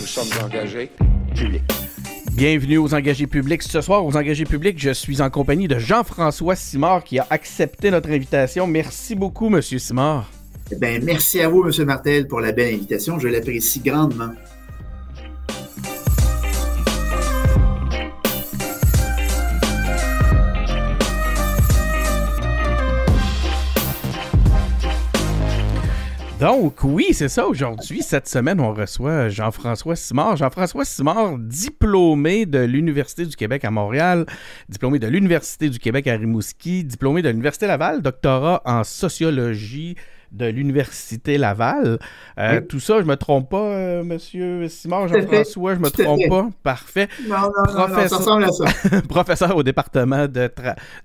Nous sommes engagés publics. Bienvenue aux engagés publics. Ce soir, aux engagés publics, je suis en compagnie de Jean-François Simard qui a accepté notre invitation. Merci beaucoup, Monsieur Simard. Eh ben, merci à vous, M. Martel, pour la belle invitation. Je l'apprécie grandement. Donc, oui, c'est ça. Aujourd'hui, cette semaine, on reçoit Jean-François Simard. Jean-François Simard, diplômé de l'Université du Québec à Montréal, diplômé de l'Université du Québec à Rimouski, diplômé de l'Université Laval, doctorat en sociologie de l'Université Laval. Euh, tout ça, je me trompe pas, euh, Monsieur Simon Jean-François, je me trompe pas. Parfait. Non, non, professeur, non, ça professeur au département de,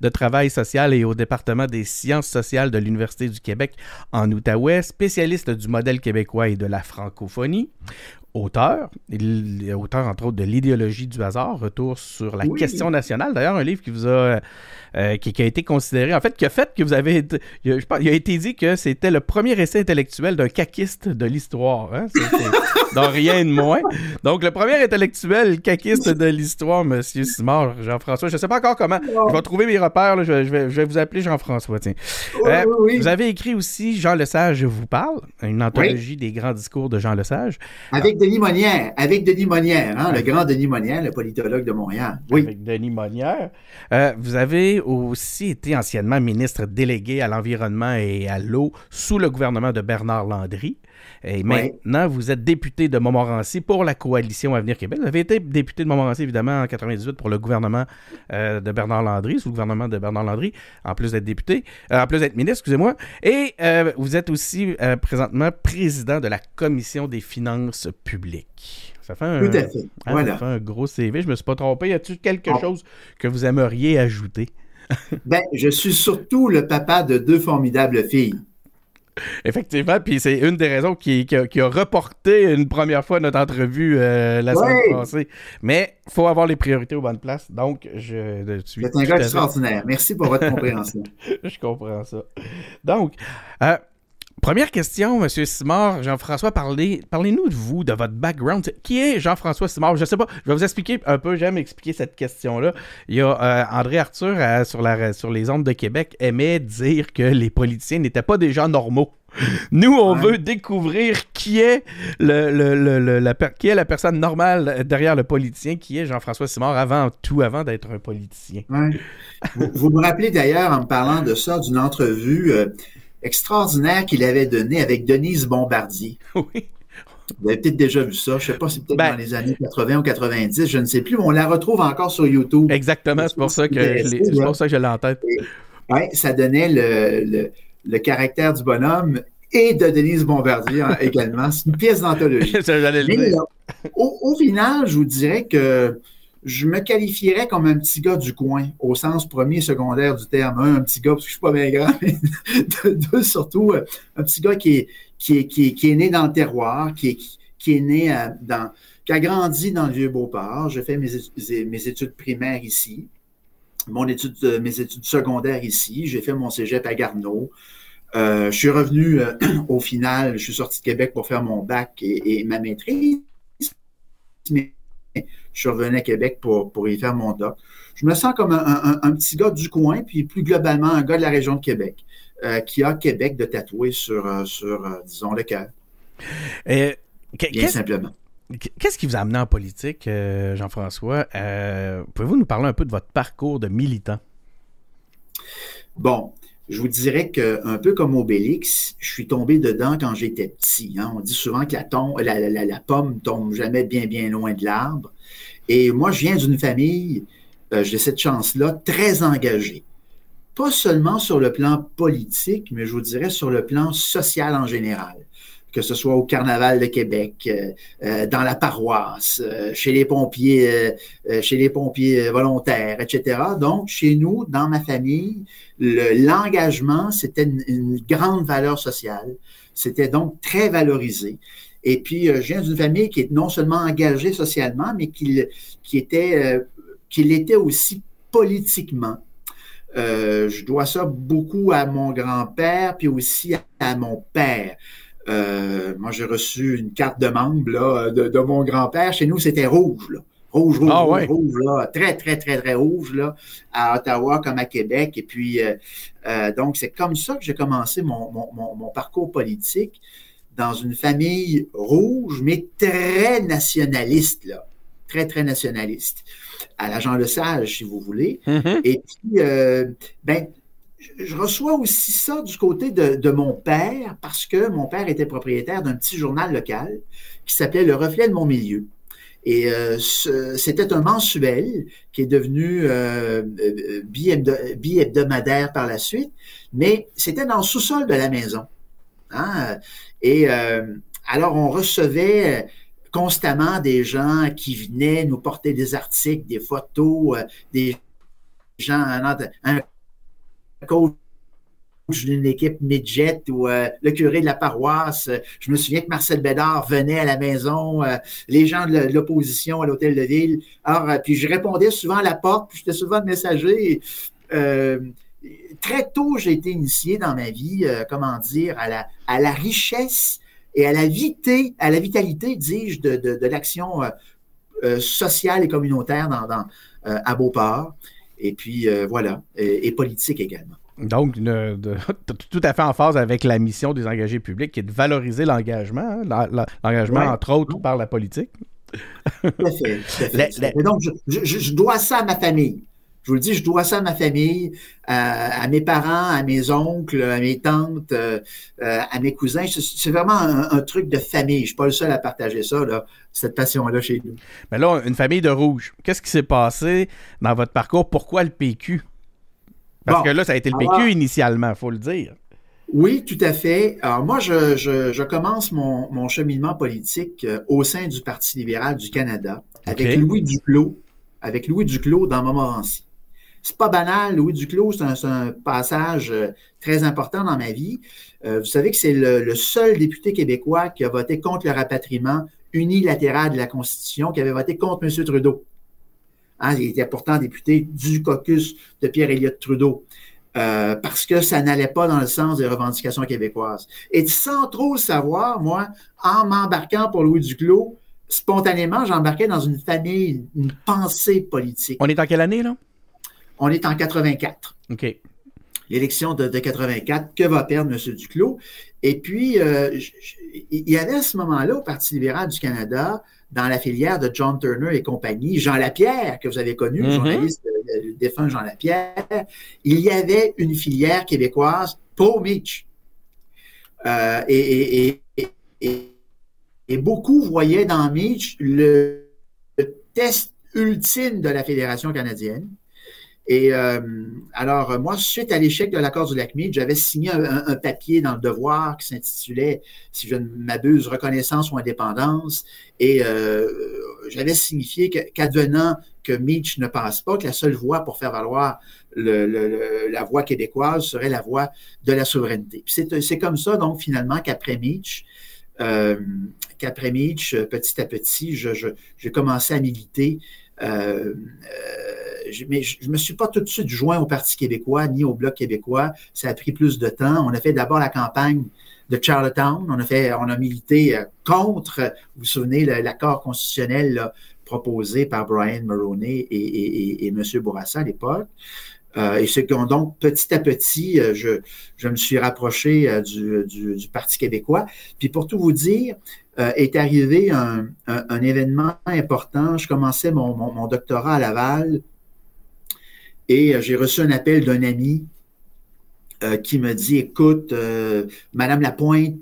de, travail social et au département des sciences sociales de l'Université du Québec en Outaouais, spécialiste du modèle québécois et de la francophonie auteur, il est auteur entre autres de l'idéologie du hasard, retour sur la question nationale. D'ailleurs, un livre qui vous a euh, qui, a été considéré, en fait, qui a fait que vous avez été, il a, il a été dit que c'était le premier essai intellectuel d'un caquiste de l'histoire. Hein? dans rien de moins. Donc, le premier intellectuel caquiste de l'histoire, Monsieur Simard, Jean-François. Je ne sais pas encore comment. Je vais trouver mes repères. Je, vais, je, vais, vous appeler Jean-François. Tiens. Euh, vous avez écrit aussi Jean Lesage vous parle, une anthologie des grands discours de Jean Lesage. Avec Denis Monnière. Avec Denis Monnière, hein, le grand Denis Monnière, le politologue de Montréal. Oui. Avec Denis Monnière. Euh, vous avez aussi été anciennement ministre délégué à l'environnement et à l'eau sous le gouvernement de Bernard Landry. Et maintenant, vous êtes député de Montmorency pour la coalition Avenir Québec. Vous avez été député de Montmorency, évidemment, en 98 pour le gouvernement euh, de Bernard Landry, sous le gouvernement de Bernard Landry, en plus d'être député, euh, en plus d'être ministre, excusez-moi. Et vous êtes aussi présentement président de la Commission des finances publiques. Ça fait un, Tout à fait. Hein, voilà. Ça fait un gros CV. Je me suis pas trompé. Y a-t-il quelque chose que vous aimeriez ajouter? ben, je suis surtout le papa de deux formidables filles. Effectivement, puis c'est une des raisons qui, qui, a, reporté une première fois notre entrevue euh, la semaine passée. Mais il faut avoir les priorités aux bonnes places. Donc, je, suis. C'est un gars extraordinaire. Merci pour votre compréhension. je comprends ça. Donc, euh, Première question, M. Simard. Jean-François, parlez, parlez-nous de vous, de votre background. Qui est Jean-François Simard? Je ne sais pas, je vais vous expliquer un peu, j'aime expliquer cette question-là. Il y a euh, André Arthur sur, la, sur les ondes de Québec aimait dire que les politiciens n'étaient pas des gens normaux. Nous, on veut découvrir qui est, le, la, qui est la personne normale derrière le politicien, qui est Jean-François Simard avant tout, avant d'être un politicien. vous, me rappelez d'ailleurs, en me parlant de ça, d'une entrevue euh, extraordinaire qu'il avait donné avec Denise Bombardier. Oui. Vous avez peut-être déjà vu ça. Je ne sais pas si peut-être ben dans les années 80 ou 90, je ne sais plus, mais on la retrouve encore sur YouTube. Exactement, c'est pour ça que je pour ça que l'ai en tête. Oui, ça donnait le, le, caractère du bonhomme et de Denise Bombardier hein, également. C'est une pièce d'anthologie. au, au, final, je vous dirais que je me qualifierais comme un petit gars du coin, au sens premier, secondaire du terme. Un, un petit gars, parce que je suis pas bien grand, mais deux, surtout, euh, un petit gars qui est, né dans le terroir, qui est, né euh, qui a grandi dans le Vieux-Beauport. J'ai fait mes, études primaires ici, euh, mes études secondaires ici. J'ai fait mon cégep à Garneau. je suis revenu au final, je suis sorti de Québec pour faire mon bac et, et ma maîtrise. Mais je suis revenu à Québec pour, pour y faire mon doc. Je me sens comme un, petit gars du coin, puis plus globalement un gars de la région de Québec, euh, qui a Québec de tatouer sur, euh, sur euh, disons, le cœur. Bien simplement. Qu'est-ce qui vous a amené en politique, Jean-François? Pouvez-vous nous parler un peu de votre parcours de militant? Bon, je vous dirais qu'un peu comme Obélix, je suis tombé dedans quand j'étais petit. Hein. On dit souvent que la, la, la, pomme tombe jamais bien, bien loin de l'arbre. Et moi, je viens d'une famille, euh, j'ai cette chance-là, très engagée. Pas seulement sur le plan politique, mais je vous dirais sur le plan social en général que ce soit au Carnaval de Québec, euh, euh, dans la paroisse, chez les pompiers, chez les pompiers volontaires, etc. Donc, chez nous, dans ma famille, l'engagement, c'était une, grande valeur sociale. C'était donc très valorisé. Et puis, je viens d'une famille qui est non seulement engagée socialement, mais qui, qui était, qui l'était aussi politiquement. je dois ça beaucoup à mon grand-père, puis aussi à, mon père. moi, j'ai reçu une carte de membre là, de, mon grand-père. Chez nous, c'était rouge. Là. Rouge, rouge, ah rouge, rouge, là, très, très, très, très rouge, là, à Ottawa comme à Québec. Et puis, donc, c'est comme ça que j'ai commencé mon, mon, mon, parcours politique dans une famille rouge, mais très nationaliste, là. Très, très nationaliste. À l'agent Le Sage, si vous voulez. Mm-hmm. Et puis, euh, ben, je reçois aussi ça du côté de, mon père, parce que mon père était propriétaire d'un petit journal local qui s'appelait Le Reflet de mon milieu. Et euh, c'était un mensuel qui est devenu euh, euh bi-hebdomadaire par la suite, mais c'était dans le sous-sol de la maison. Hein? Et euh, alors, on recevait constamment des gens qui venaient nous porter des articles, des photos, euh, des gens, un, coach d'une équipe midget ou euh, le curé de la paroisse. Je me souviens que Marcel Bédard venait à la maison, les gens de l'opposition à l'hôtel de ville. Alors, puis je répondais souvent à la porte, puis j'étais souvent le messager. Très tôt, j'ai été initié dans ma vie, comment dire, à la, à la richesse et à la vitalité, à la vitalité, dis-je, de, de, l'action euh, euh, sociale et communautaire dans, dans euh, à Beauport. Et puis voilà, et, politique également. Donc, tout à fait en phase avec la mission des engagés publics qui est de valoriser l'engagement, hein, l'engagement entre autres par la politique. Tout à fait. donc, je, dois ça à ma famille. Je vous le dis, je dois ça à ma famille, à, mes parents, à mes oncles, à mes tantes, euh, euh, à mes cousins. C'est vraiment un, truc de famille. Je ne suis pas le seul à partager ça, cette passion-là chez nous. Mais là, une famille de rouge. Qu'est-ce qui s'est passé dans votre parcours? Pourquoi le PQ? Parce que là, ça a été le PQ initialement, il faut le dire. Oui, tout à fait. Alors moi, je, commence mon, cheminement politique euh, au sein du Parti libéral du Canada avec Louis Duclos, avec Louis Duclos dans Montmorency. C'est pas banal, Louis Duclos, c'est un, passage euh, très important dans ma vie. Euh, vous savez que c'est le, seul député québécois qui a voté contre le rapatriement unilatéral de la Constitution, qui avait voté contre M. Trudeau. Hein, il était pourtant député du caucus de Pierre-Éliott Trudeau. Euh, parce que ça n'allait pas dans le sens des revendications québécoises. Et sans trop savoir, moi, en m'embarquant pour Louis Duclos, spontanément, j'embarquais dans une famille, une pensée politique. On est en quelle année, là? On est en 84. OK. L'élection de, 84, que va perdre M. Duclos? Et puis, euh, il y avait à ce moment-là au Parti libéral du Canada, dans la filière de John Turner et compagnie, Jean Lapierre, que vous avez connu, le mm-hmm. journaliste euh, défunt Jean Lapierre, il y avait une filière québécoise pour Mitch. Euh, et, et, beaucoup voyaient dans Mitch le test ultime de la Fédération canadienne. Et euh, alors, moi, suite à l'échec de l'accord du lac j'avais signé un, papier dans le devoir qui s'intitulait, si je ne m'abuse, reconnaissance ou indépendance. Et euh, j'avais signifié qu'advenant que Meach ne passe pas, que la seule voie pour faire valoir le, la voie québécoise serait la voie de la souveraineté. C'est comme ça, donc, finalement, qu'après Meach, euh, qu'après Meach, petit à petit, j'ai commencé à militer mais je ne me suis pas tout de suite joint au Parti québécois ni au Bloc québécois. Ça a pris plus de temps. On a fait d'abord la campagne de Charlottetown. On a fait, on a milité euh, contre, vous vous souvenez, l'accord constitutionnel proposé par Brian Mulroney et, et, et, M. Bourassa à l'époque. et c'est donc petit à petit, je, je me suis rapproché du, du, du, Parti québécois. Puis pour tout vous dire, euh, est arrivé un, événement important. Je commençais mon, doctorat à Laval et euh, j'ai reçu un appel d'un ami euh, qui me dit Écoute, Madame Lapointe,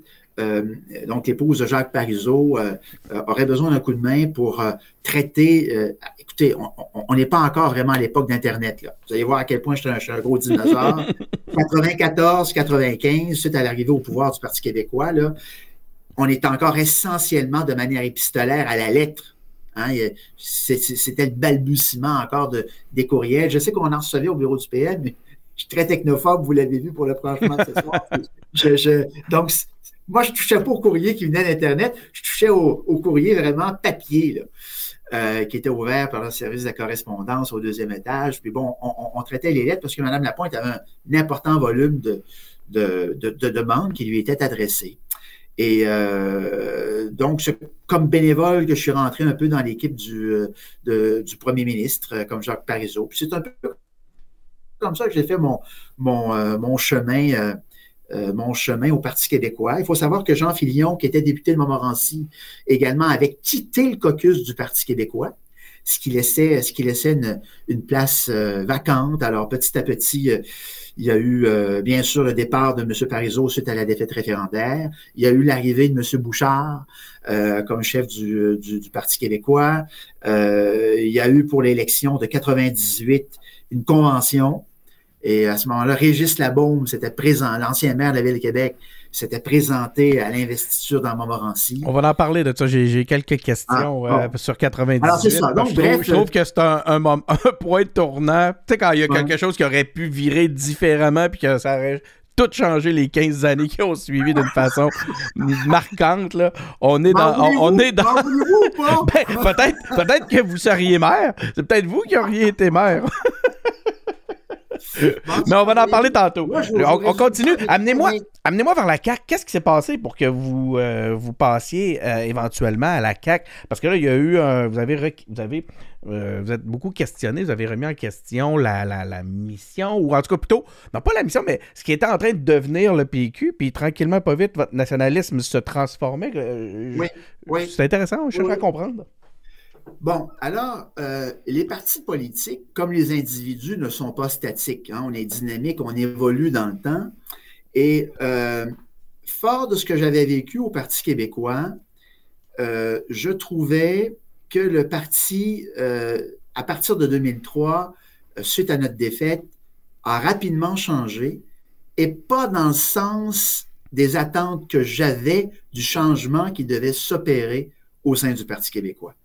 donc l'épouse de Jacques Parizeau, aurait besoin d'un coup de main pour traiter. écoutez, on n'est pas encore vraiment à l'époque d'Internet. Vous allez voir à quel point je suis un, gros dinosaure. 94, 95, suite à l'arrivée au pouvoir du Parti québécois, là, on est encore essentiellement de manière épistolaire à la lettre. Hein. C'était le balbutiement encore de, des courriels. Je sais qu'on en recevait au bureau du PM, mais je suis très technophobe, vous l'avez vu pour le franchement de ce soir. donc, moi, je ne touchais pas au courrier qui venait d'Internet, je touchais au, courrier vraiment papier. euh, qui était ouvert par le service de la correspondance au deuxième étage. Puis bon, on, traitait les lettres parce que Mme Lapointe avait un, important volume de, de, demandes qui lui étaient adressées. Et euh, donc, c'est comme bénévole que je suis rentré un peu dans l'équipe du, du premier ministre, comme Jacques Parizeau. Puis c'est un peu comme ça que j'ai fait mon, mon, mon chemin euh, mon chemin au Parti québécois. Il faut savoir que Jean Filion, qui était député de Montmorency également, avait quitté le caucus du Parti québécois, ce qui laissait, ce qui laissait une, place euh, vacante. Alors, petit à petit, euh, il y a eu, bien sûr, le départ de M. Parizeau suite à la défaite référendaire. Il y a eu l'arrivée de M. Bouchard comme chef du, Parti québécois. il y a eu pour l'élection de 98 une convention et à ce moment-là, Régis Labaume s'était présent, l'ancien maire de la Ville de Québec, s'était présenté à l'investiture dans Montmorency. On va en parler de ça. J'ai quelques questions ah, euh, sur 98. Alors, ça. Donc, je, bref, trouve, je, trouve, que c'est un, un, un, point tournant. Tu sais, quand il y a quelque chose qui aurait pu virer différemment puis que ça aurait tout changé les 15 années qui ont suivi d'une façon marquante. Là. On est dans. On, est dans... ben, peut-être peut que vous seriez maire. C'est peut-être vous qui auriez été maire. Mais on va en parler tantôt. on, continue. Amenez-moi amenez vers la CAQ. Qu'est-ce qui s'est passé pour que vous, euh, vous passiez euh, éventuellement à la CAQ? Parce que là, il y a eu vous avez vous avez euh, vous êtes beaucoup questionné, vous avez remis en question la, la, mission, ou en tout cas plutôt, non pas la mission, mais ce qui était en train de devenir le PQ, puis tranquillement, pas vite, votre nationalisme se transformait. oui, oui. C'est intéressant, je cherche à comprendre. Bon, alors, euh, les partis politiques, comme les individus, ne sont pas statiques. Hein. On est dynamique, on évolue dans le temps. Et euh, fort de ce que j'avais vécu au Parti québécois, euh, je trouvais que le parti, à partir de 2003, suite à notre défaite, a rapidement changé et pas dans le sens des attentes que j'avais du changement qui devait s'opérer au sein du Parti québécois.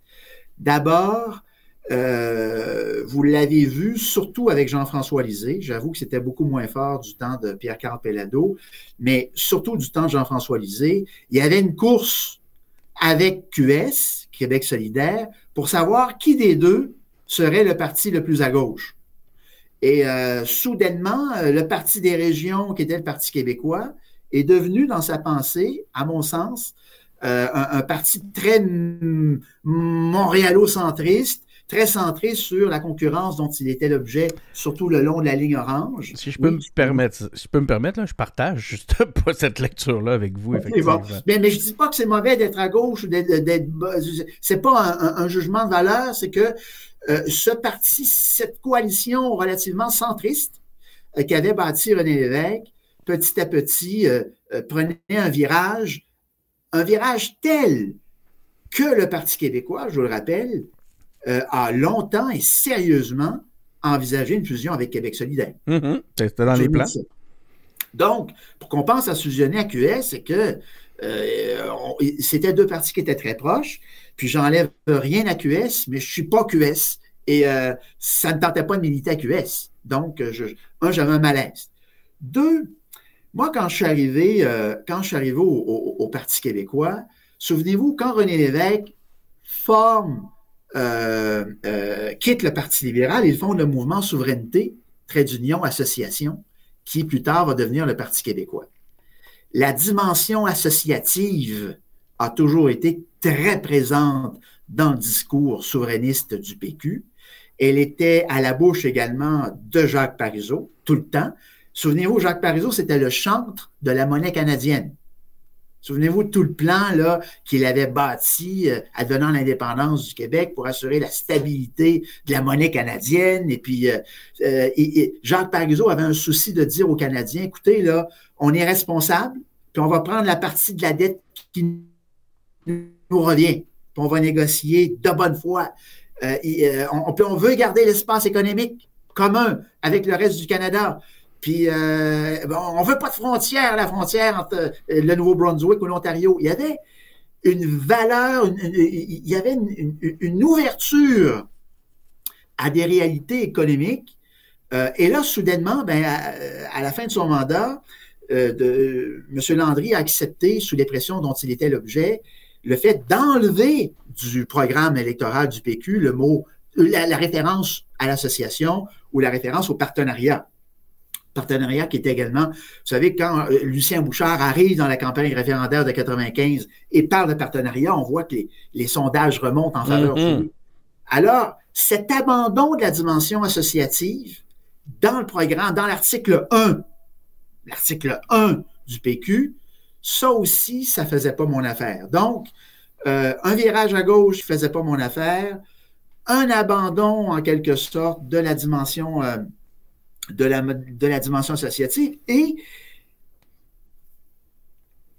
D'abord, euh, vous l'avez vu, surtout avec Jean-François Lisée. J'avoue que c'était beaucoup moins fort du temps de Pierre-Carl Pellado, mais surtout du temps de Jean-François Lisée. Il y avait une course avec QS, Québec solidaire, pour savoir qui des deux serait le parti le plus à gauche. Et euh, soudainement, euh, le Parti des régions, qui était le Parti québécois, est devenu, dans sa pensée, à mon sens, euh, un, parti très montréalo-centriste, très centré sur la concurrence dont il était l'objet, surtout le long de la ligne orange. Si je peux me permettre, si je peux me permettre, là, je partage juste pas cette lecture-là avec vous, effectivement. Mais, mais, je dis pas que c'est mauvais d'être à gauche, d'être, c'est pas un, jugement de valeur, c'est que euh, ce parti, cette coalition relativement centriste euh, qu'avait bâti René Lévesque, petit à petit prenait un virage un virage tel que le Parti québécois, je vous le rappelle, euh, a longtemps et sérieusement envisagé une fusion avec Québec solidaire. Mm-hmm. C'était dans les plans. Donc, pour qu'on pense à fusionner à QS, c'est que euh, c'était deux partis qui étaient très proches. Puis j'enlève rien à QS, mais je suis pas QS. Et euh, ça ne tentait pas de militer à QS. Donc, je, un, j'avais un malaise. Deux, moi, quand je suis arrivé, euh, quand je suis arrivé au, Parti québécois, souvenez-vous, quand René Lévesque euh, euh, quitte le Parti libéral, ils font le mouvement Souveraineté, Trait d'Union, Association, qui plus tard va devenir le Parti québécois. La dimension associative a toujours été très présente dans le discours souverainiste du PQ. Elle était à la bouche également de Jacques Parizeau tout le temps. Souvenez-vous, Jacques Parizeau, c'était le chantre de la monnaie canadienne. Souvenez-vous de tout le plan qu'il avait bâti euh, advenant l'indépendance du Québec pour assurer la stabilité de la monnaie canadienne. Et puis, euh, euh, Jacques Parizeau avait un souci de dire aux Canadiens, écoutez, là, on est responsable, puis on va prendre la partie de la dette qui nous revient, puis on va négocier de bonne foi. on, on veut garder l'espace économique commun avec le reste du Canada. Puis, euh, on veut pas de frontière, la frontière entre euh, le Nouveau-Brunswick ou l'Ontario. Il y avait une valeur, il y avait une, ouverture à des réalités économiques. Euh, et là, soudainement, ben, à, la fin de son mandat, de, M. Landry a accepté, sous les pressions dont il était l'objet, le fait d'enlever du programme électoral du PQ le mot, la, référence à l'association ou la référence au partenariat. Partenariat qui est également, vous savez, quand euh, Lucien Bouchard arrive dans la campagne référendaire de 95 et parle de partenariat, on voit que les, sondages remontent en faveur de mm-hmm. lui. Alors, cet abandon de la dimension associative dans le programme, dans l'article 1, l'article 1 du PQ, ça aussi, ça ne faisait pas mon affaire. Donc, euh, un virage à gauche ne faisait pas mon affaire, un abandon en quelque sorte de la dimension, euh, de, la, de la dimension associative et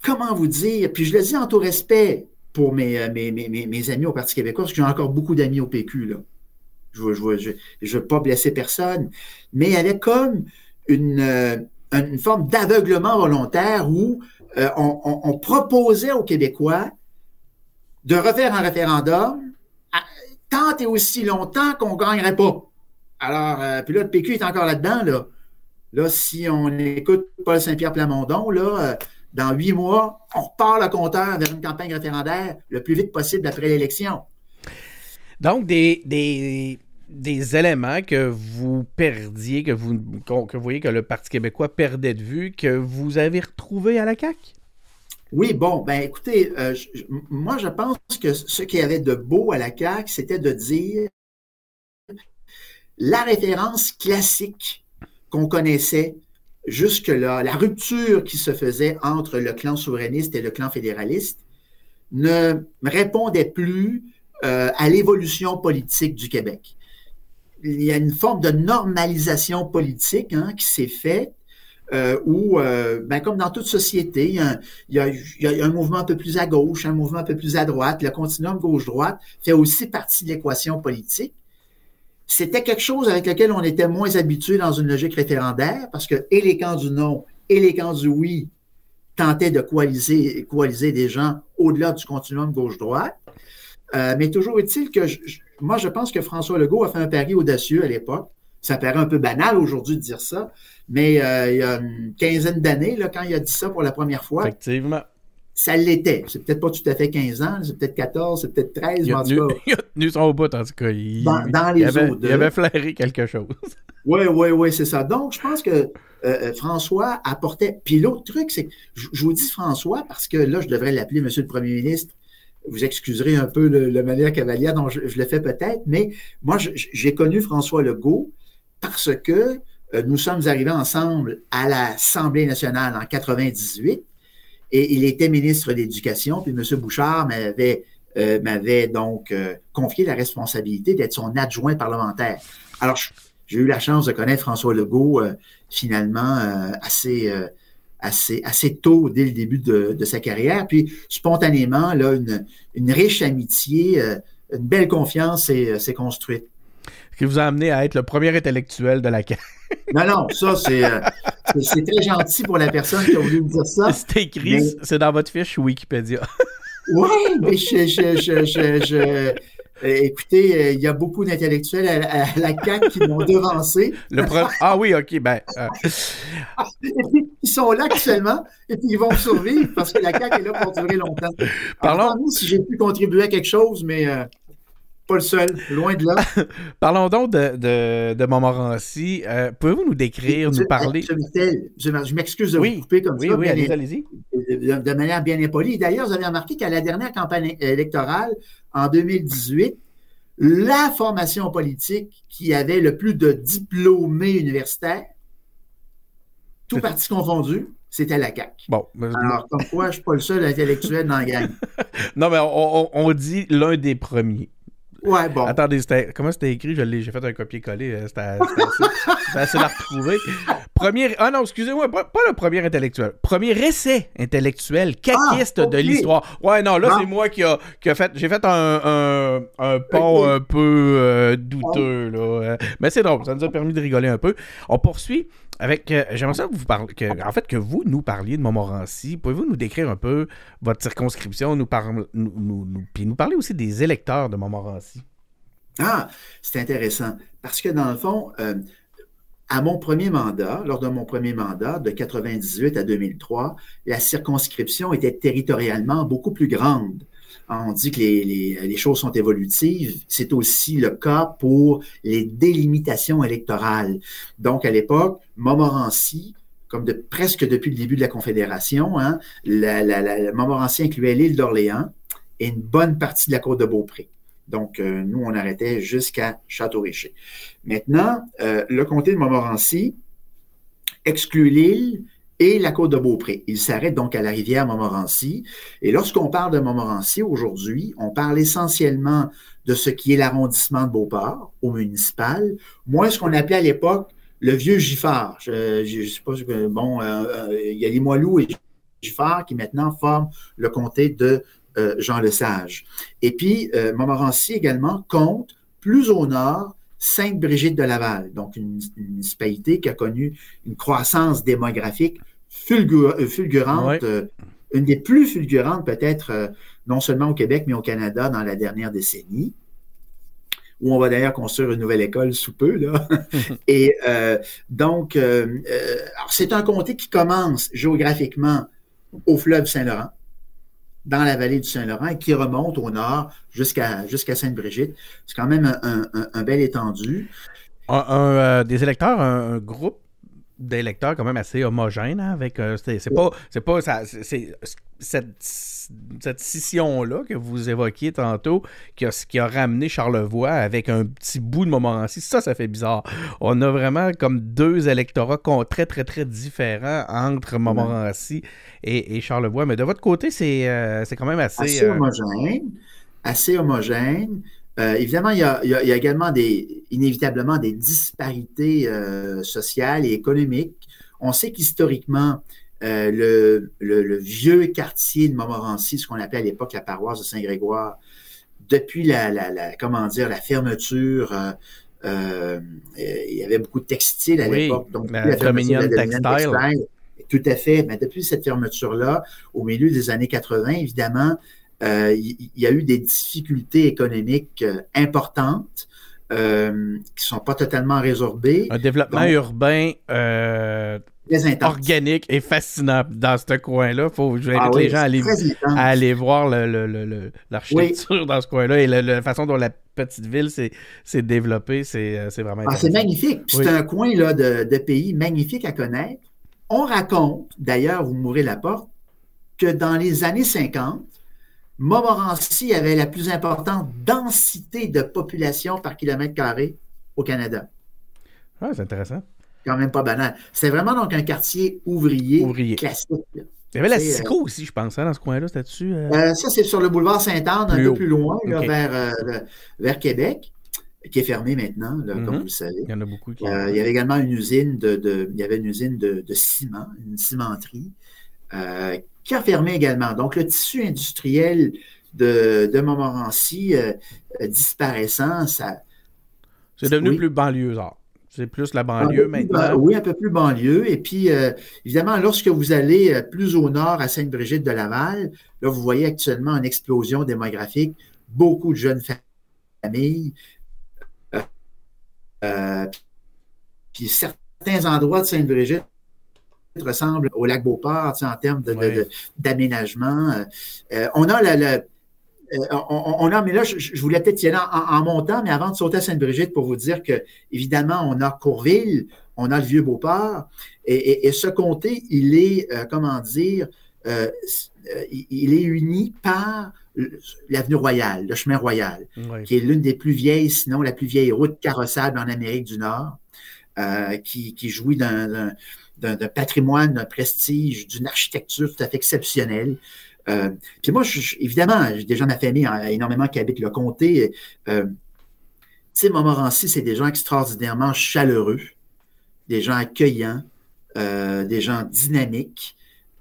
comment vous dire, puis je le dis en tout respect pour mes, euh, mes, mes, amis au Parti québécois, parce que j'ai encore beaucoup d'amis au PQ, là. Je ne veux, je, pas blesser personne, mais il y avait comme une, une forme d'aveuglement volontaire où on, proposait aux Québécois de refaire un référendum tant et aussi longtemps qu'on ne gagnerait pas. Alors, euh, puis là, le PQ est encore là-dedans. Là. là, si on écoute Paul Saint-Pierre Plamondon, là, euh, dans huit mois, on repart le compteur vers une campagne référendaire le plus vite possible après l'élection. Donc, des, des, des, éléments que vous perdiez, que vous, que vous voyez que le Parti québécois perdait de vue, que vous avez retrouvé à la CAQ? Oui, bon, ben écoutez, euh, moi je pense que ce qu'il y avait de beau à la CAQ, c'était de dire la référence classique qu'on connaissait jusque-là, la rupture qui se faisait entre le clan souverainiste et le clan fédéraliste, ne répondait plus euh, à l'évolution politique du Québec. Il y a une forme de normalisation politique hein, qui s'est faite euh, où, euh, ben, comme dans toute société, il y, a, un mouvement un peu plus à gauche, un mouvement un peu plus à droite. Le continuum gauche-droite fait aussi partie de l'équation politique. C'était quelque chose avec lequel on était moins habitué dans une logique référendaire parce que et les camps du non et les camps du oui tentaient de coaliser, coaliser des gens au-delà du continuum gauche-droite. Euh, mais toujours est-il que moi, je pense que François Legault a fait un pari audacieux à l'époque. Ça paraît un peu banal aujourd'hui de dire ça, mais euh, il y a une quinzaine d'années, quand il a dit ça pour la première fois, Effectivement. Ça l'était. C'est peut-être pas tout à fait 15 ans, c'est peut-être 14, c'est peut-être 13, il a, tenu, il a tenu son bout, en tout cas. Il, dans, les avait, autres. Il avait flairé quelque chose. Oui, oui, oui, c'est ça. Donc, je pense que euh, euh, François apportait. Puis l'autre truc, c'est que je, vous dis François parce que là, je devrais l'appeler Monsieur le Premier ministre. Vous excuserez un peu le, manière cavalière dont je, je le fais peut-être, mais moi, j'ai connu François Legault parce que euh, nous sommes arrivés ensemble à l'Assemblée nationale en 98 et il était ministre de l'Éducation, puis M. Bouchard m'avait euh, m'avait donc euh, confié la responsabilité d'être son adjoint parlementaire. Alors, j'ai eu la chance de connaître François Legault finalement assez, assez, assez tôt, dès le début de, de, sa carrière. Puis, spontanément, là, une, une riche amitié, une belle confiance s'est construite qui vous a amené à être le premier intellectuel de la CAQ. Non, non, ça, euh, c'est, très gentil pour la personne qui a voulu me dire ça. C'est écrit, c'est dans votre fiche Wikipédia. Oui, mais je, je, écoutez, euh, il y a beaucoup d'intellectuels à, la CAQ qui m'ont devancé. Le Ah oui, OK, ben... Euh. ils sont là actuellement, et puis ils vont survivre parce que la CAQ est là pour durer longtemps. Parlons... si j'ai pu contribuer à quelque chose, mais pas le seul, loin de là. Parlons donc de, de, Montmorency. Euh, pouvez-vous nous décrire, nous parler? Je, m'excuse de vous couper comme ça. Oui, allez-y, allez de, manière bien impolie. D'ailleurs, vous avez remarqué qu'à la dernière campagne électorale, en 2018, la formation politique qui avait le plus de diplômés universitaires, tout parti confondu, c'était la CAQ. Bon. Alors, comme quoi, je ne suis pas le seul intellectuel dans la gang. non, mais on dit l'un des premiers. Ouais, bon. Attendez, comment c'était écrit? J'ai fait un copier-coller. Euh, c'était assez, à retrouver. Premier. Ah non, excusez-moi, pas, le premier intellectuel. Premier essai intellectuel, caquiste ah, de l'histoire. Ouais, non, là, c'est moi qui a, qui a fait. J'ai fait un, un, pont un peu euh, douteux, là. Mais c'est drôle, ça nous a permis de rigoler un peu. On poursuit avec, euh, j'aimerais que vous parliez, que, en fait, vous nous parliez de Montmorency. Pouvez-vous nous décrire un peu votre circonscription, nous, puis nous parler aussi des électeurs de Montmorency? Ah, c'est intéressant. Parce que dans le fond, euh, à mon premier mandat, lors de mon premier mandat, de 98 à 2003, la circonscription était territorialement beaucoup plus grande. On dit que les, choses sont évolutives. C'est aussi le cas pour les délimitations électorales. Donc, à l'époque, Montmorency, comme de presque depuis le début de la Confédération, hein, Montmorency incluait l'île d'Orléans et une bonne partie de la côte de Beaupré. Donc, euh, nous, on arrêtait jusqu'à Château-Richer. Maintenant, euh, le comté de Montmorency exclut l'île et la côte de Beaupré. Il s'arrête donc à la rivière Montmorency. Et lorsqu'on parle de Montmorency aujourd'hui, on parle essentiellement de ce qui est l'arrondissement de Beauport au municipal, moins ce qu'on appelait à l'époque le vieux Giffard. Je, je, sais pas, bon, euh, il y a les Moilous et Giffard qui maintenant forment le comté de euh, Jean Lesage. Et puis, euh, Montmorency également compte plus au nord Sainte-Brigitte de Laval, donc une, municipalité qui a connu une croissance démographique euh, fulgurante, une des plus fulgurantes peut-être non seulement au Québec, mais au Canada dans la dernière décennie où on va d'ailleurs construire une nouvelle école sous peu. Là. Et donc, c'est un comté qui commence géographiquement au fleuve Saint-Laurent, dans la vallée du Saint-Laurent et qui remonte au nord jusqu'à jusqu'à Sainte-Brigitte. C'est quand même un, bel étendu. Euh, des électeurs, un, groupe d'électeurs quand même assez homogène hein, avec euh, c'est pas c'est pas ça c'est cette, scission-là que vous évoquiez tantôt, qui a, qui a ramené Charlevoix avec un petit bout de Montmorency, ça, ça fait bizarre. On a vraiment comme deux électorats très, très, très différents entre Montmorency et, Charlevoix. Mais de votre côté, c'est euh, quand même assez... Assez euh, homogène. Assez homogène. Euh, évidemment, il y, a, également des, inévitablement des disparités sociales et économiques. On sait qu'historiquement, euh, le, vieux quartier de Montmorency, ce qu'on appelait à l'époque la paroisse de Saint-Grégoire, depuis la, comment dire, la fermeture, euh, euh, il y avait beaucoup de textiles à l'époque. Donc, la, Dominion textile. Tout à fait. Mais depuis cette fermeture-là, au milieu des années 80, évidemment, il y, a eu des difficultés économiques importantes. qui ne sont pas totalement résorbées. Un développement urbain organique et fascinant dans ce coin-là. Faut, je vais ah inviter les gens à aller, voir l'architecture dans ce coin-là et la façon dont la petite ville s'est développée. C'est euh, vraiment ah, C'est magnifique. C'est un coin là, de, pays magnifique à connaître. On raconte, d'ailleurs, vous m'ouvrez la porte, que dans les années 50, Montmorency avait la plus importante densité de population par kilomètre carré au Canada. Ah, c'est intéressant quand même pas banal. C'est vraiment donc un quartier ouvrier, classique. Il y avait la SICO euh, aussi, je pense, hein, dans ce coin-là, c'était dessus? Euh? Euh, ça, c'est sur le boulevard Sainte-Anne, un peu plus loin, vers, vers Québec, qui est fermé maintenant, comme mm-hmm. vous le savez. Il y en a beaucoup qui... il y avait également une usine de, il y avait une usine de, ciment, une cimenterie, qui a fermé également. Donc, le tissu industriel de, de Montmorency disparaissant, ça. C'est devenu plus banlieusard. C'est plus la banlieue maintenant. oui, un peu plus banlieue. Et puis, euh, évidemment, lorsque vous allez euh, plus au nord à Sainte-Brigitte de Laval, là, vous voyez actuellement une explosion démographique, beaucoup de jeunes familles. Euh, puis certains endroits de Sainte-Brigitte ressemblent au lac Beauport en termes d'aménagement. on a la euh, on, a, mais là, je, voulais peut-être y aller en, montant, mais avant de sauter à Sainte-Brigitte pour vous dire que, évidemment, on a Courville, on a le Vieux-Beauport, et, ce comté, il est, euh, comment dire, euh, il est uni par l'avenue Royale, le chemin Royal, qui est l'une des plus vieilles, sinon la plus vieille route carrossable en Amérique du Nord, qui, qui, jouit d'un patrimoine, d'un prestige, d'une architecture tout à fait exceptionnelle. Euh, puis moi, évidemment, j'ai déjà ma famille énormément qui habite le comté. Euh, tu sais, Montmorency, c'est des gens extraordinairement chaleureux, des gens accueillants, euh, des gens dynamiques,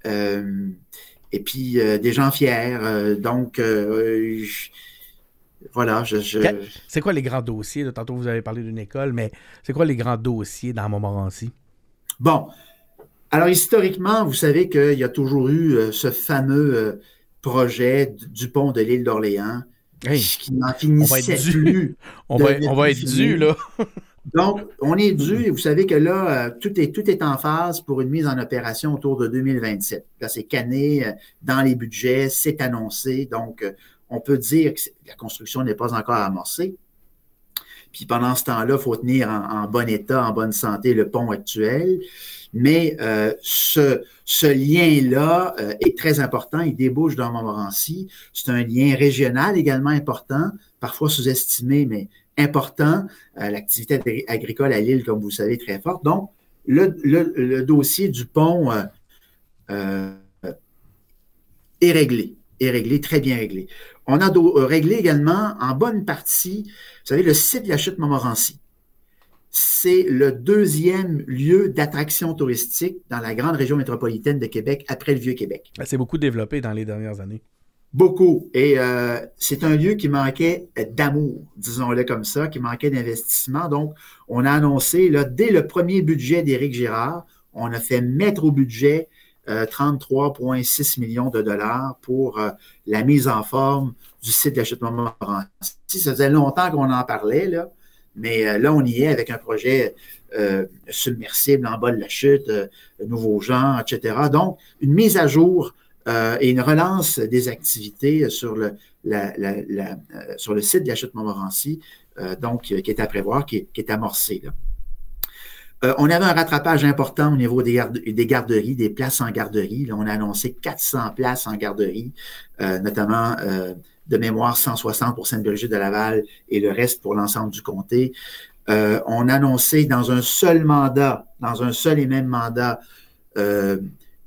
et puis des gens fiers. donc, voilà, je. C'est quoi les grands dossiers? Tantôt, vous avez parlé d'une école, mais c'est quoi les grands dossiers dans Montmorency? Bon, alors, historiquement, vous savez qu'il y a toujours eu euh, ce fameux euh, projet du pont de l'île d'Orléans qui n'en finissait plus. on, va, on va être dû, là. Donc, on est dû et vous savez que là, euh, tout est, tout est en phase pour une mise en opération autour de 2027. Là, c'est canné dans les budgets, c'est annoncé. Donc, on peut dire que la construction n'est pas encore amorcée. Puis pendant ce temps-là, il faut tenir en, bon état, en bonne santé le pont actuel. Mais euh, ce, ce lien-là euh, est très important. Il débouche dans Montmorency. C'est un lien régional également important, parfois sous-estimé, mais important. Euh, l'activité agricole à l'île, comme vous savez, est très forte. Donc, le, le, dossier du pont est réglé, est réglé, très bien réglé. On a réglé également en bonne partie, vous savez, le site de la chute Montmorency c'est le deuxième lieu d'attraction touristique dans la grande région métropolitaine de Québec après le Vieux-Québec. C'est beaucoup développé dans les dernières années. Beaucoup. Et euh, c'est un lieu qui manquait d'amour, disons-le comme ça, qui manquait d'investissement. Donc, on a annoncé, là, dès le premier budget d'Éric Girard, on a fait mettre au budget 33,6 euh, millions de dollars pour euh, la mise en forme du site d'achètement Montmorency. Ça faisait longtemps qu'on en parlait, là. Mais euh, là, on y est avec un projet euh, submersible en bas de la chute, euh, nouveaux gens, etc. Donc, une mise à jour et une relance des activités sur le, sur le site de la chute Montmorency, donc qui est à prévoir, qui est, amorcé. on avait un rattrapage important au niveau des, des garderies, des places en garderie. on a annoncé 400 places en garderie, notamment de mémoire 160 pour Sainte-Brigitte de Laval et le reste pour l'ensemble du comté. Euh, on a annoncé dans un seul mandat, dans un seul et même mandat, euh,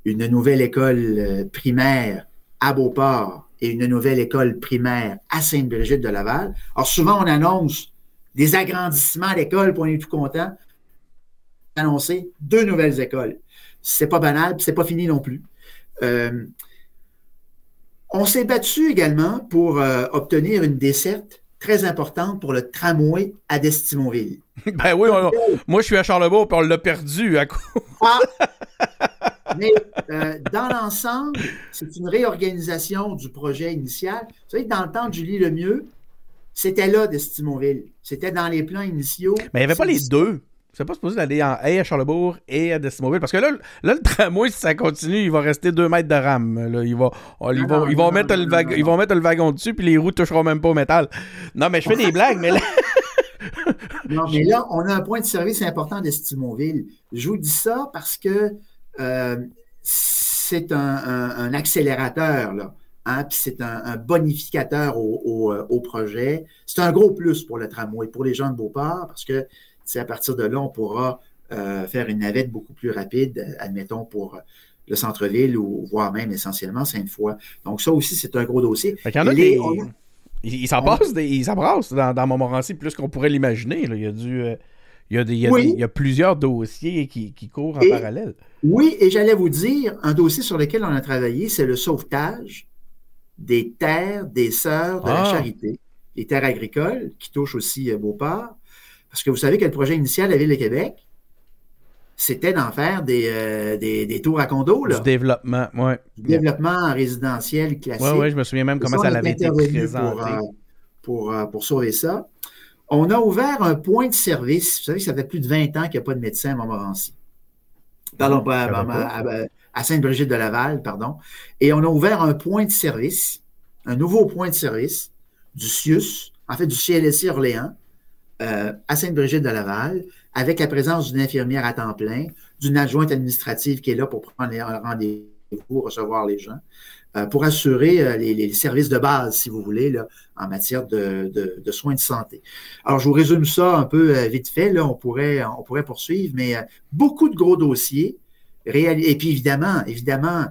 une nouvelle école euh, primaire à Beauport et une nouvelle école primaire à Sainte-Brigitte de Laval. Alors souvent, on annonce des agrandissements d'écoles, pour on est tout content. Annoncer deux nouvelles écoles. C'est pas banal, c'est pas fini non plus. On s'est battu également pour euh, obtenir une desserte très importante pour le tramway à Destimonville. ben oui, moi je suis à Charlebourg et on l'a perdu à coup. ah, mais euh, dans l'ensemble, c'est une réorganisation du projet initial. Vous savez, dans le temps de Julie Lemieux, c'était là Destimonville. C'était dans les plans initiaux. Mais il n'y avait pas les deux. C'est pas supposé d'aller en à Charlebourg et à Destimobile. Parce que là, là, le tramway, si ça continue, il va rester deux mètres de rame. Là. Ils, vont, ils, vont, ils, vont mettre le wagon, ils vont mettre le wagon dessus, puis les roues ne toucheront même pas au métal. Non, mais je fais des blagues, mais là. non, mais là, on a un point de service important d'Estimonville. Je vous dis ça parce que euh, c'est un, accélérateur, là. Hein, puis c'est un, bonificateur au, euh, au projet. C'est un gros plus pour le tramway, pour les gens de Beauport, parce que à partir de là, on pourra euh, faire une navette beaucoup plus rapide, admettons, pour le centre-ville ou voire même essentiellement Sainte-Foy. Donc, ça aussi, c'est un gros dossier. Il y en a des... Il, s'en dans, dans Montmorency plus qu'on pourrait l'imaginer. Il y a du. Euh, il, y a des, il, y a plusieurs dossiers qui, qui courent en parallèle. Oui, et j'allais vous dire, un dossier sur lequel on a travaillé, c'est le sauvetage des terres des sœurs de la ah. charité, les terres agricoles, qui touchent aussi euh, Beauport. Parce que vous savez que le projet initial de la Ville de Québec, c'était d'en faire des, euh, des, tours à condos. Là. Du développement, oui. Du développement résidentiel classique. Oui, oui, je me souviens même comment ça, l'avait été présenté. Pour, euh, pour, euh, pour, sauver ça. On a ouvert un point de service. Vous savez ça fait plus de 20 ans qu'il n'y a pas de médecin à Montmorency. Pardon, à, à Sainte-Brigitte de Laval, pardon. Et on a ouvert un point de service, un nouveau point de service du CIUS, en fait du CLSC Orléans, euh, à Sainte-Brigitte de Laval, avec la présence d'une infirmière à temps plein, d'une adjointe administrative qui est là pour prendre les rendez-vous, recevoir les gens, euh, pour assurer euh, les, services de base, si vous voulez, en matière de, soins de santé. Alors, je vous résume ça un peu vite fait. Là, on pourrait, on pourrait poursuivre, mais beaucoup de gros dossiers. Et puis, évidemment, évidemment,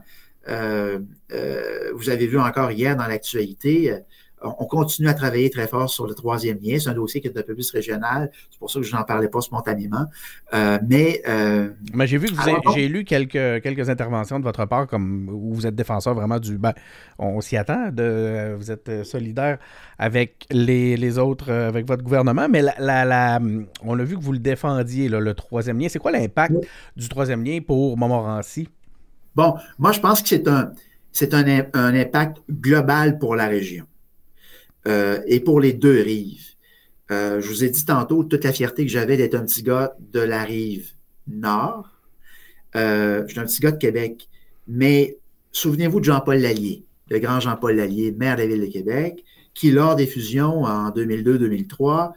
vous avez vu encore hier dans l'actualité, on continue à travailler très fort sur le troisième lien. C'est un dossier qui est un peu plus régional. C'est pour ça que je n'en parlais pas spontanément. Euh, mais, euh, mais j'ai vu que vous j'ai lu quelques, quelques interventions de votre part comme où vous êtes défenseur vraiment du. Ben, on s'y attend. De, vous êtes solidaire avec les, autres, euh, avec votre gouvernement. Mais la, on a vu que vous le défendiez, le troisième lien. C'est quoi l'impact du troisième lien pour Montmorency? Bon, moi, je pense que c'est un, c'est un, un impact global pour la région. Euh, et pour les deux rives. Euh, je vous ai dit tantôt toute la fierté que j'avais d'être un petit gars de la rive nord. Euh, je suis un petit gars de Québec. Mais souvenez-vous de Jean-Paul Lallier. le grand Jean-Paul Lallier, maire de la Ville de Québec, qui, lors des fusions en 2002-2003,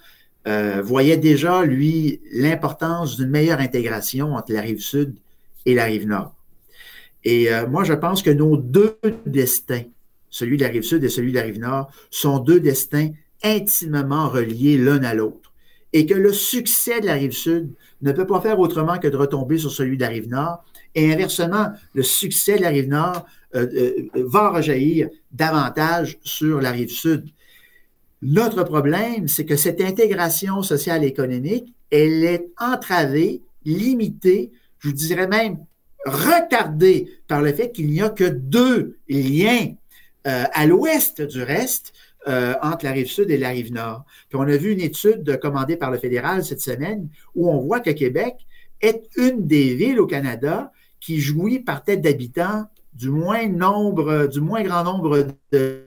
euh, voyait déjà, lui, l'importance d'une meilleure intégration entre la rive sud et la rive nord. Et moi, je pense que nos deux destins, celui de la rive sud et celui de la rive nord, sont deux destins intimement reliés l'un à l'autre. Et que le succès de la rive sud ne peut pas faire autrement que de retomber sur celui de la rive nord. Et inversement, le succès de la rive nord euh, euh, va rejaillir davantage sur la rive sud. Notre problème, c'est que cette intégration sociale et économique, elle est entravée, limitée, je dirais même retardée par le fait qu'il n'y a que deux liens euh, à l'ouest du reste entre la rive sud et la rive nord. Puis on a vu une étude commandée par le fédéral cette semaine où on voit que Québec est une des villes au Canada qui jouit par tête d'habitant du moins nombre, du moins grand nombre de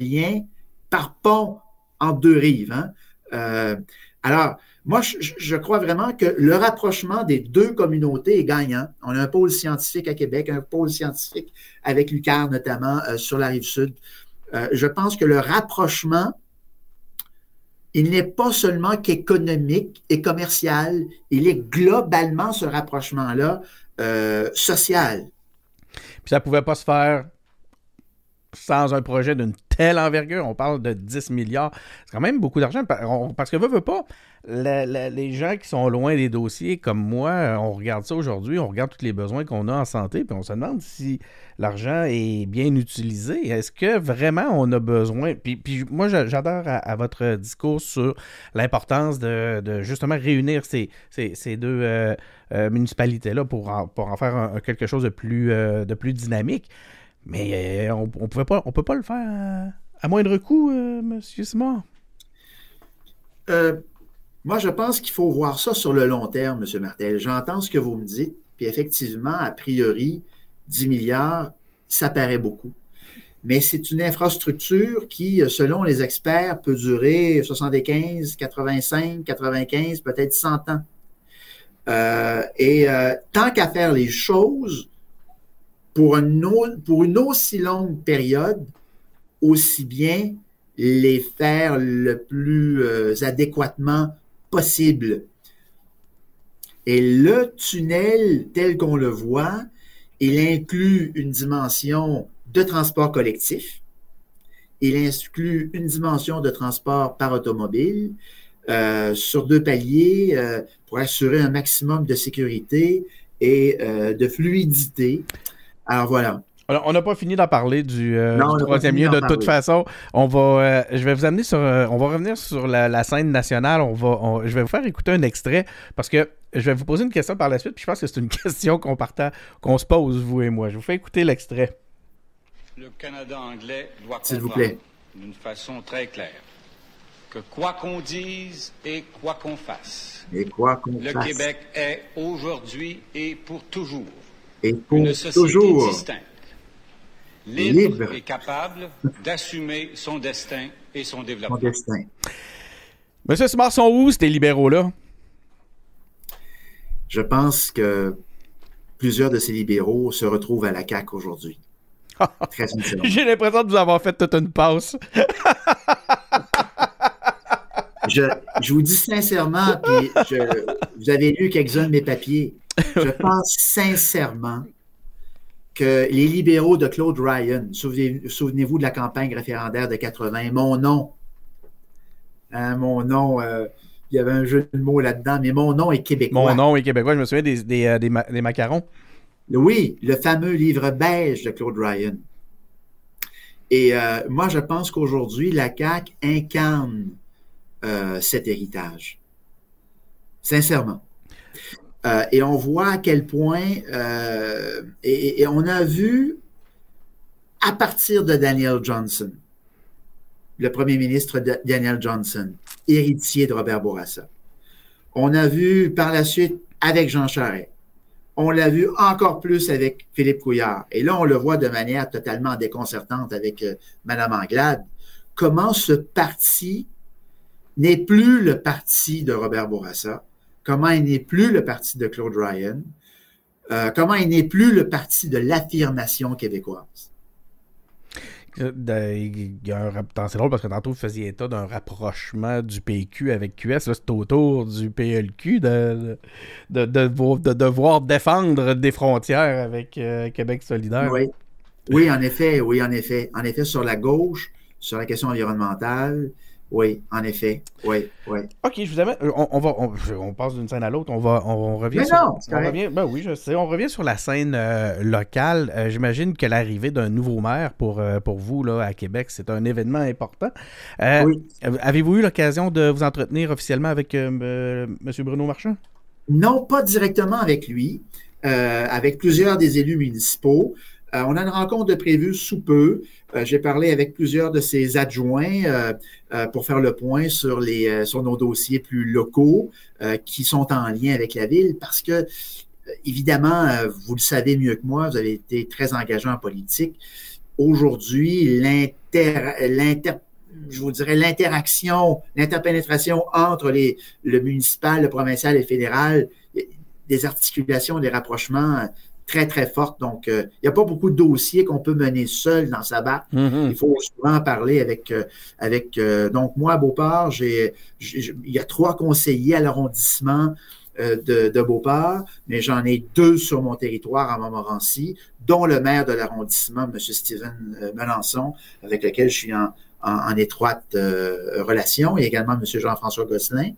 liens par pont en deux rives. Hein. Euh, alors, moi, je, crois vraiment que le rapprochement des deux communautés est gagnant. On a un pôle scientifique à Québec, un pôle scientifique avec l'UQAR notamment euh, sur la rive sud. Euh, je pense que le rapprochement, il n'est pas seulement qu'économique et commercial, il est globalement ce rapprochement-là social. Puis ça pouvait pas se faire sans un projet d'une telle envergure. On parle de 10 milliards. C'est quand même beaucoup d'argent parce que veut, veut pas. les gens qui sont loin des dossiers comme moi, on regarde ça aujourd'hui, on regarde tous les besoins qu'on a en santé, puis on se demande si l'argent est bien utilisé. Est-ce que vraiment on a besoin? Puis, moi, j'adore à, votre discours sur l'importance de, justement réunir ces, deux euh, euh, municipalités-là pour en, faire quelque chose euh, de plus dynamique. Mais euh, on ne pouvait pas, on peut pas le faire à, moindre coût, euh, Monsieur Simon. Euh, moi, je pense qu'il faut voir ça sur le long terme, M. Martel. J'entends ce que vous me dites, puis effectivement, a priori, 10 milliards, ça paraît beaucoup. Mais c'est une infrastructure qui, selon les experts, peut durer 75, 85, 95, peut-être 100 ans. et tant qu'à faire les choses, pour, une aussi longue période, aussi bien les faire le plus euh, adéquatement possible. Et le tunnel, tel qu'on le voit, il inclut une dimension de transport collectif, il inclut une dimension de transport par automobile euh, sur deux paliers euh, pour assurer un maximum de sécurité et de fluidité. Alors voilà. Alors, on n'a pas fini d'en parler du, euh, troisième lien. De toute façon, on va, euh, je vais vous amener sur, euh, on va revenir sur la, scène nationale. On va, je vais vous faire écouter un extrait parce que je vais vous poser une question par la suite. Puis je pense que c'est une question qu'on qu'on se pose vous et moi. Je vous fais écouter l'extrait. Le Canada anglais doit comprendre d'une façon très claire que quoi qu'on dise et quoi qu'on fasse, et quoi qu'on le Québec est aujourd'hui et pour toujours et pour une toujours distincte, libre, et capable d'assumer son destin et son développement. Son destin. Monsieur Smart, sont où ces libéraux-là? Je pense que plusieurs de ces libéraux se retrouvent à la CAQ aujourd'hui. J'ai l'impression de vous avoir fait toute une passe. je, je, vous dis sincèrement, puis vous avez lu quelques-uns de mes papiers. Je pense sincèrement que les libéraux de Claude Ryan, souvenez-vous de la campagne référendaire de 80, mon nom, hein, mon nom, euh, il y avait un jeu de mots là-dedans, mais mon nom est québécois. Mon nom est québécois, je me souviens des, euh, des, macarons. Oui, le fameux livre beige de Claude Ryan. Et euh, moi, je pense qu'aujourd'hui, la CAQ incarne cet héritage. Sincèrement. Euh, et on voit à quel point, euh, et, on a vu à partir de Daniel Johnson, le premier ministre Daniel Johnson, héritier de Robert Bourassa. On a vu par la suite avec Jean Charest. On l'a vu encore plus avec Philippe Couillard. Et là, on le voit de manière totalement déconcertante avec euh, Mme Anglade. Comment ce parti n'est plus le parti de Robert Bourassa, comment il n'est plus le parti de Claude Ryan, euh, comment il n'est plus le parti de l'affirmation québécoise? Un, c'est drôle parce que tantôt, vous faisiez état d'un rapprochement du PQ avec QS. C'est autour du PLQ de, de, de, devoir défendre des frontières avec Québec solidaire. Oui. oui, en effet. Oui, en effet. En effet, sur la gauche, sur la question environnementale, oui, en effet. Oui, oui. OK, je vous amène. Euh, on, va, on, passe d'une scène à l'autre. On va, on, revient. Mais sur, non, on revient, ben oui, je sais. On revient sur la scène euh, locale. Euh, j'imagine que l'arrivée d'un nouveau maire pour, pour vous là à Québec, c'est un événement important. oui. Avez-vous eu l'occasion de vous entretenir officiellement avec M. Bruno Marchand? Non, pas directement avec lui. avec plusieurs des élus municipaux. Euh, on a une rencontre de prévue sous peu. Euh, j'ai parlé avec plusieurs de ses adjoints euh, pour faire le point sur, nos dossiers plus locaux qui sont en lien avec la ville parce que, évidemment, vous le savez mieux que moi, vous avez été très engagé en politique. Aujourd'hui, l'inter, je vous dirais l'interaction, l'interpénétration entre les, le municipal, le provincial et le fédéral, des articulations, des rapprochements très, très forte. Donc, euh, il n'y a pas beaucoup de dossiers qu'on peut mener seul dans sa barque. Mm-hmm. Il faut souvent parler avec. Euh, avec euh, donc, moi, à Beauport, j'ai, il y a trois conseillers à l'arrondissement de, de, Beauport, mais j'en ai deux sur mon territoire à Montmorency, dont le maire de l'arrondissement, M. Steven Melançon, avec lequel je suis en, en, étroite euh, relation, et également M. Jean-François Gosselin.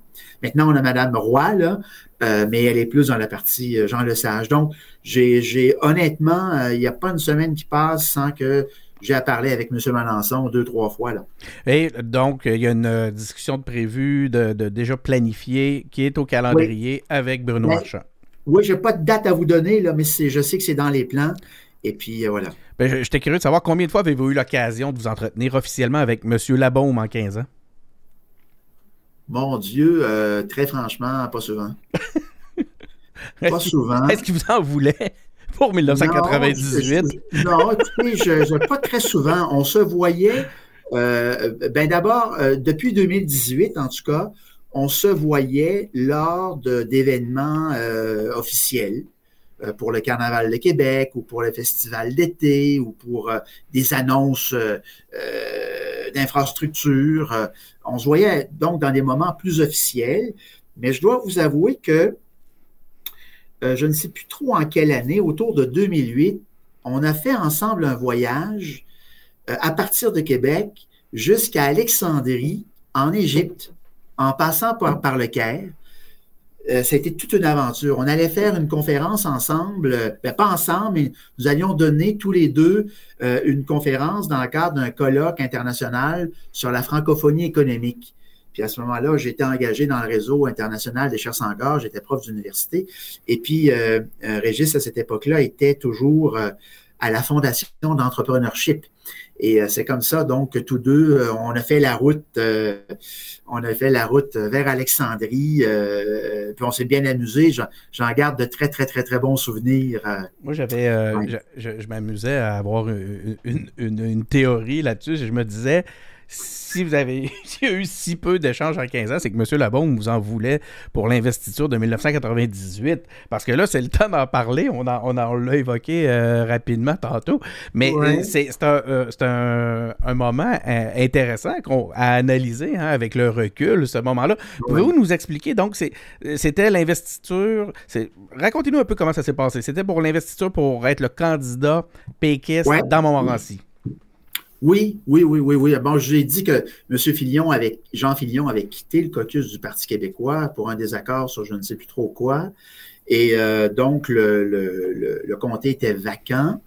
Maintenant, on a Mme Roy, là, euh, mais elle est plus dans la partie euh, Jean Lesage. Donc, j'ai honnêtement, il n'y a pas une semaine qui passe sans que j'ai à parler avec M. Melançon deux, trois fois. Là. Et donc, il y a une discussion de prévue, de, déjà planifiée, qui est au calendrier avec Bruno Marchand. Oui, je n'ai pas de date à vous donner, là, mais je sais que c'est dans les plans. Et puis, voilà. Ben, J'étais curieux de savoir combien de fois avez-vous eu l'occasion de vous entretenir officiellement avec M. Labaume en 15 ans? Mon Dieu, euh, très franchement, pas souvent. pas souvent. Est-ce qu'il vous en voulait pour 1998? Non, écoutez, je, pas très souvent. On se voyait, euh, ben d'abord, euh, depuis 2018 en tout cas, on se voyait lors d'événements officiels. Euh, pour le Carnaval de Québec ou pour le Festival d'été ou pour euh, des annonces euh, d'infrastructures. on se voyait donc dans des moments plus officiels, mais je dois vous avouer que je ne sais plus trop en quelle année, autour de 2008, on a fait ensemble un voyage à partir de Québec jusqu'à Alexandrie, en Égypte, en passant par, par le Caire. Euh, ça a été toute une aventure. On allait faire une conférence ensemble, euh, ben, pas ensemble, mais nous allions donner tous les deux euh, une conférence dans le cadre d'un colloque international sur la francophonie économique. Puis à ce moment-là, j'étais engagé dans le réseau international des chercheurs en gare, j'étais prof d'université. Et puis, Régis, à cette époque-là, était toujours à la Fondation d'entrepreneurship. Et c'est comme ça, donc, que tous deux, on a fait la route, on a fait la route vers Alexandrie, puis on s'est bien amusé. J'en garde de très, très, très, très bons souvenirs. Moi, j'avais, je, m'amusais à avoir une, une théorie là-dessus. Je me disais, si vous avez a eu si peu d'échanges en 15 ans, c'est que M. Labaume vous en voulait pour l'investiture de 1998. Parce que là, c'est le temps d'en parler. On, on, l'a évoqué euh, rapidement tantôt. Mais euh, c'est un, un, moment euh, intéressant à analyser hein, avec le recul, ce moment-là. Pouvez-vous nous expliquer? Donc, c'était l'investiture. Racontez-nous un peu comment ça s'est passé. C'était pour l'investiture pour être le candidat péquiste dans Montmorency. Oui, oui, oui, oui, oui. Bon, j'ai dit que M. Filion avait, Jean Filion avait quitté le caucus du Parti québécois pour un désaccord sur je ne sais plus trop quoi. Et euh, donc, le, le, comté était vacant.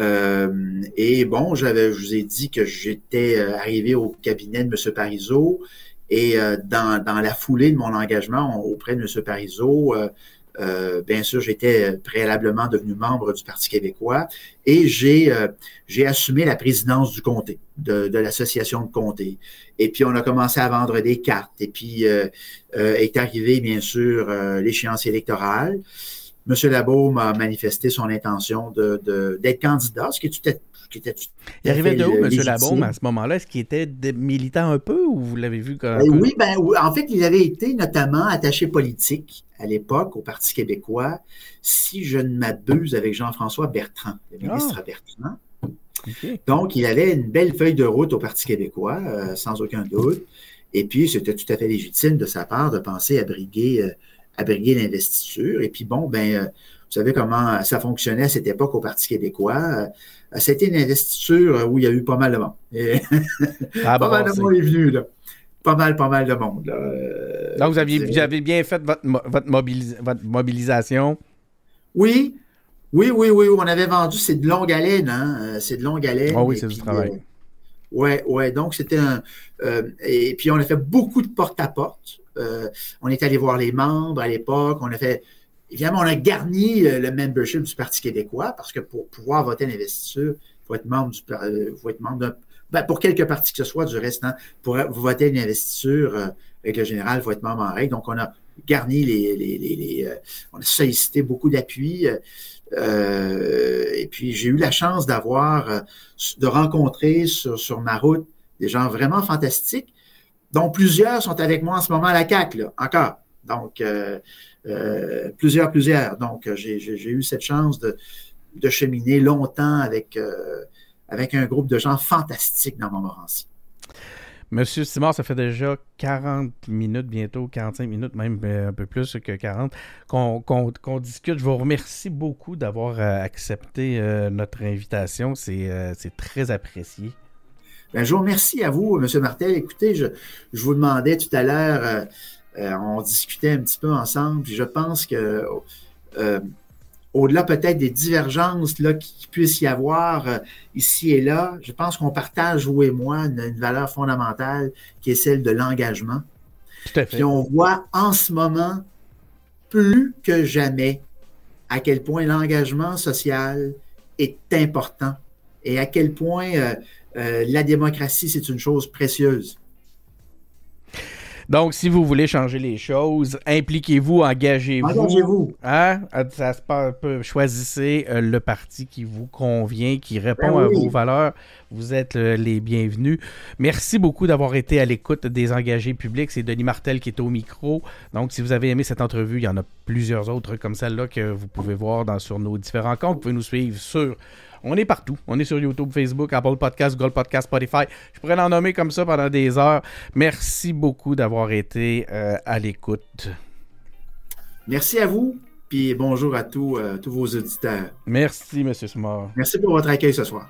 Euh, et bon, j'avais, je vous ai dit que j'étais euh, arrivé au cabinet de M. Parizeau. Et dans, dans la foulée de mon engagement auprès de M. Parizeau, euh, bien sûr, j'étais préalablement devenu membre du Parti québécois et j'ai euh, j'ai assumé la présidence du comté, de, de l'association de comté. Et puis, on a commencé à vendre des cartes. Et puis, euh, est arrivé, bien sûr, l'échéance électorale. M. Labaume a manifesté son intention d'être de, d'être candidat, ce qui est tout à il arrivait de où, M. Labaume, à ce moment-là? Est-ce qu'il était militant un peu ou vous l'avez vu comme. Ben oui, ben, en fait, il avait été notamment attaché politique à l'époque au Parti québécois, si je ne m'abuse, avec Jean-François Bertrand, le ministre ah. Bertrand. Donc, il avait une belle feuille de route au Parti québécois, euh, sans aucun doute. Et puis, c'était tout à fait légitime de sa part de penser à briguer, euh, à briguer l'investiture. Et puis, bon, ben, euh, vous savez comment ça fonctionnait à cette époque au Parti québécois. C'était une investiture où il y a eu pas mal de monde. Ah pas mal de monde est venu, là. Pas mal, pas mal de monde. Donc, vous aviez, bien fait votre, votre mobilisation? Oui, oui, oui, oui, on avait vendu, c'est de longue haleine, hein? Euh, c'est de longue haleine. Ah oui, c'est du travail. Oui, ouais, ouais. Donc, c'était un. Euh, et puis, on a fait beaucoup de porte-à-porte. Euh, on est allé voir les membres à l'époque. On a fait. Évidemment, on a garni le membership du Parti québécois parce que pour pouvoir voter l'investiture, il faut être membre du. faut être membre d'un. Ben, pour quelque parti que ce soit du restant, pour voter une investiture avec le général, faut être membre en règle. Donc, on a garni les. les, les, on a sollicité beaucoup d'appui. Euh, et puis j'ai eu la chance d'avoir, euh, de rencontrer sur, sur, ma route des gens vraiment fantastiques, dont plusieurs sont avec moi en ce moment à la CAC, là, encore. Donc, euh, plusieurs, plusieurs. Donc, j'ai eu cette chance de, de cheminer longtemps avec, avec un groupe de gens fantastiques dans Montmorency. Monsieur Simard, ça fait déjà 40 minutes, bientôt 45 minutes, même euh, un peu plus que 40, qu'on discute. Je vous remercie beaucoup d'avoir euh, accepté euh, notre invitation. C'est très apprécié. Ben, je vous remercie à vous, M. Martel. Écoutez, je, je vous demandais tout à l'heure, on discutait un petit peu ensemble, puis je pense que au-delà peut-être des divergences là, qui, puisse y avoir euh, ici et là, je pense qu'on partage, vous et moi, une, valeur fondamentale qui est celle de l'engagement. Tout à fait. Puis on voit en ce moment, plus que jamais, à quel point l'engagement social est important et à quel point euh, euh, la démocratie, c'est une chose précieuse. Donc, si vous voulez changer les choses, impliquez-vous, engagez-vous. Engagez-vous. Hein? Ça se choisissez euh, le parti qui vous convient, qui répond ben à vos valeurs. Vous êtes euh, les bienvenus. Merci beaucoup d'avoir été à l'écoute des engagés publics. C'est Denis Martel qui est au micro. Donc, si vous avez aimé cette entrevue, il y en a plusieurs autres comme celle-là que vous pouvez voir dans, sur nos différents comptes. Vous pouvez nous suivre sur on est partout. On est sur YouTube, Facebook, Apple Podcast, Google Podcast, Spotify. Je pourrais l'en nommer comme ça pendant des heures. Merci beaucoup d'avoir été euh, à l'écoute. Merci à vous. Puis bonjour à tous, euh, tous vos auditeurs. Merci, M. Smart. Merci pour votre accueil ce soir.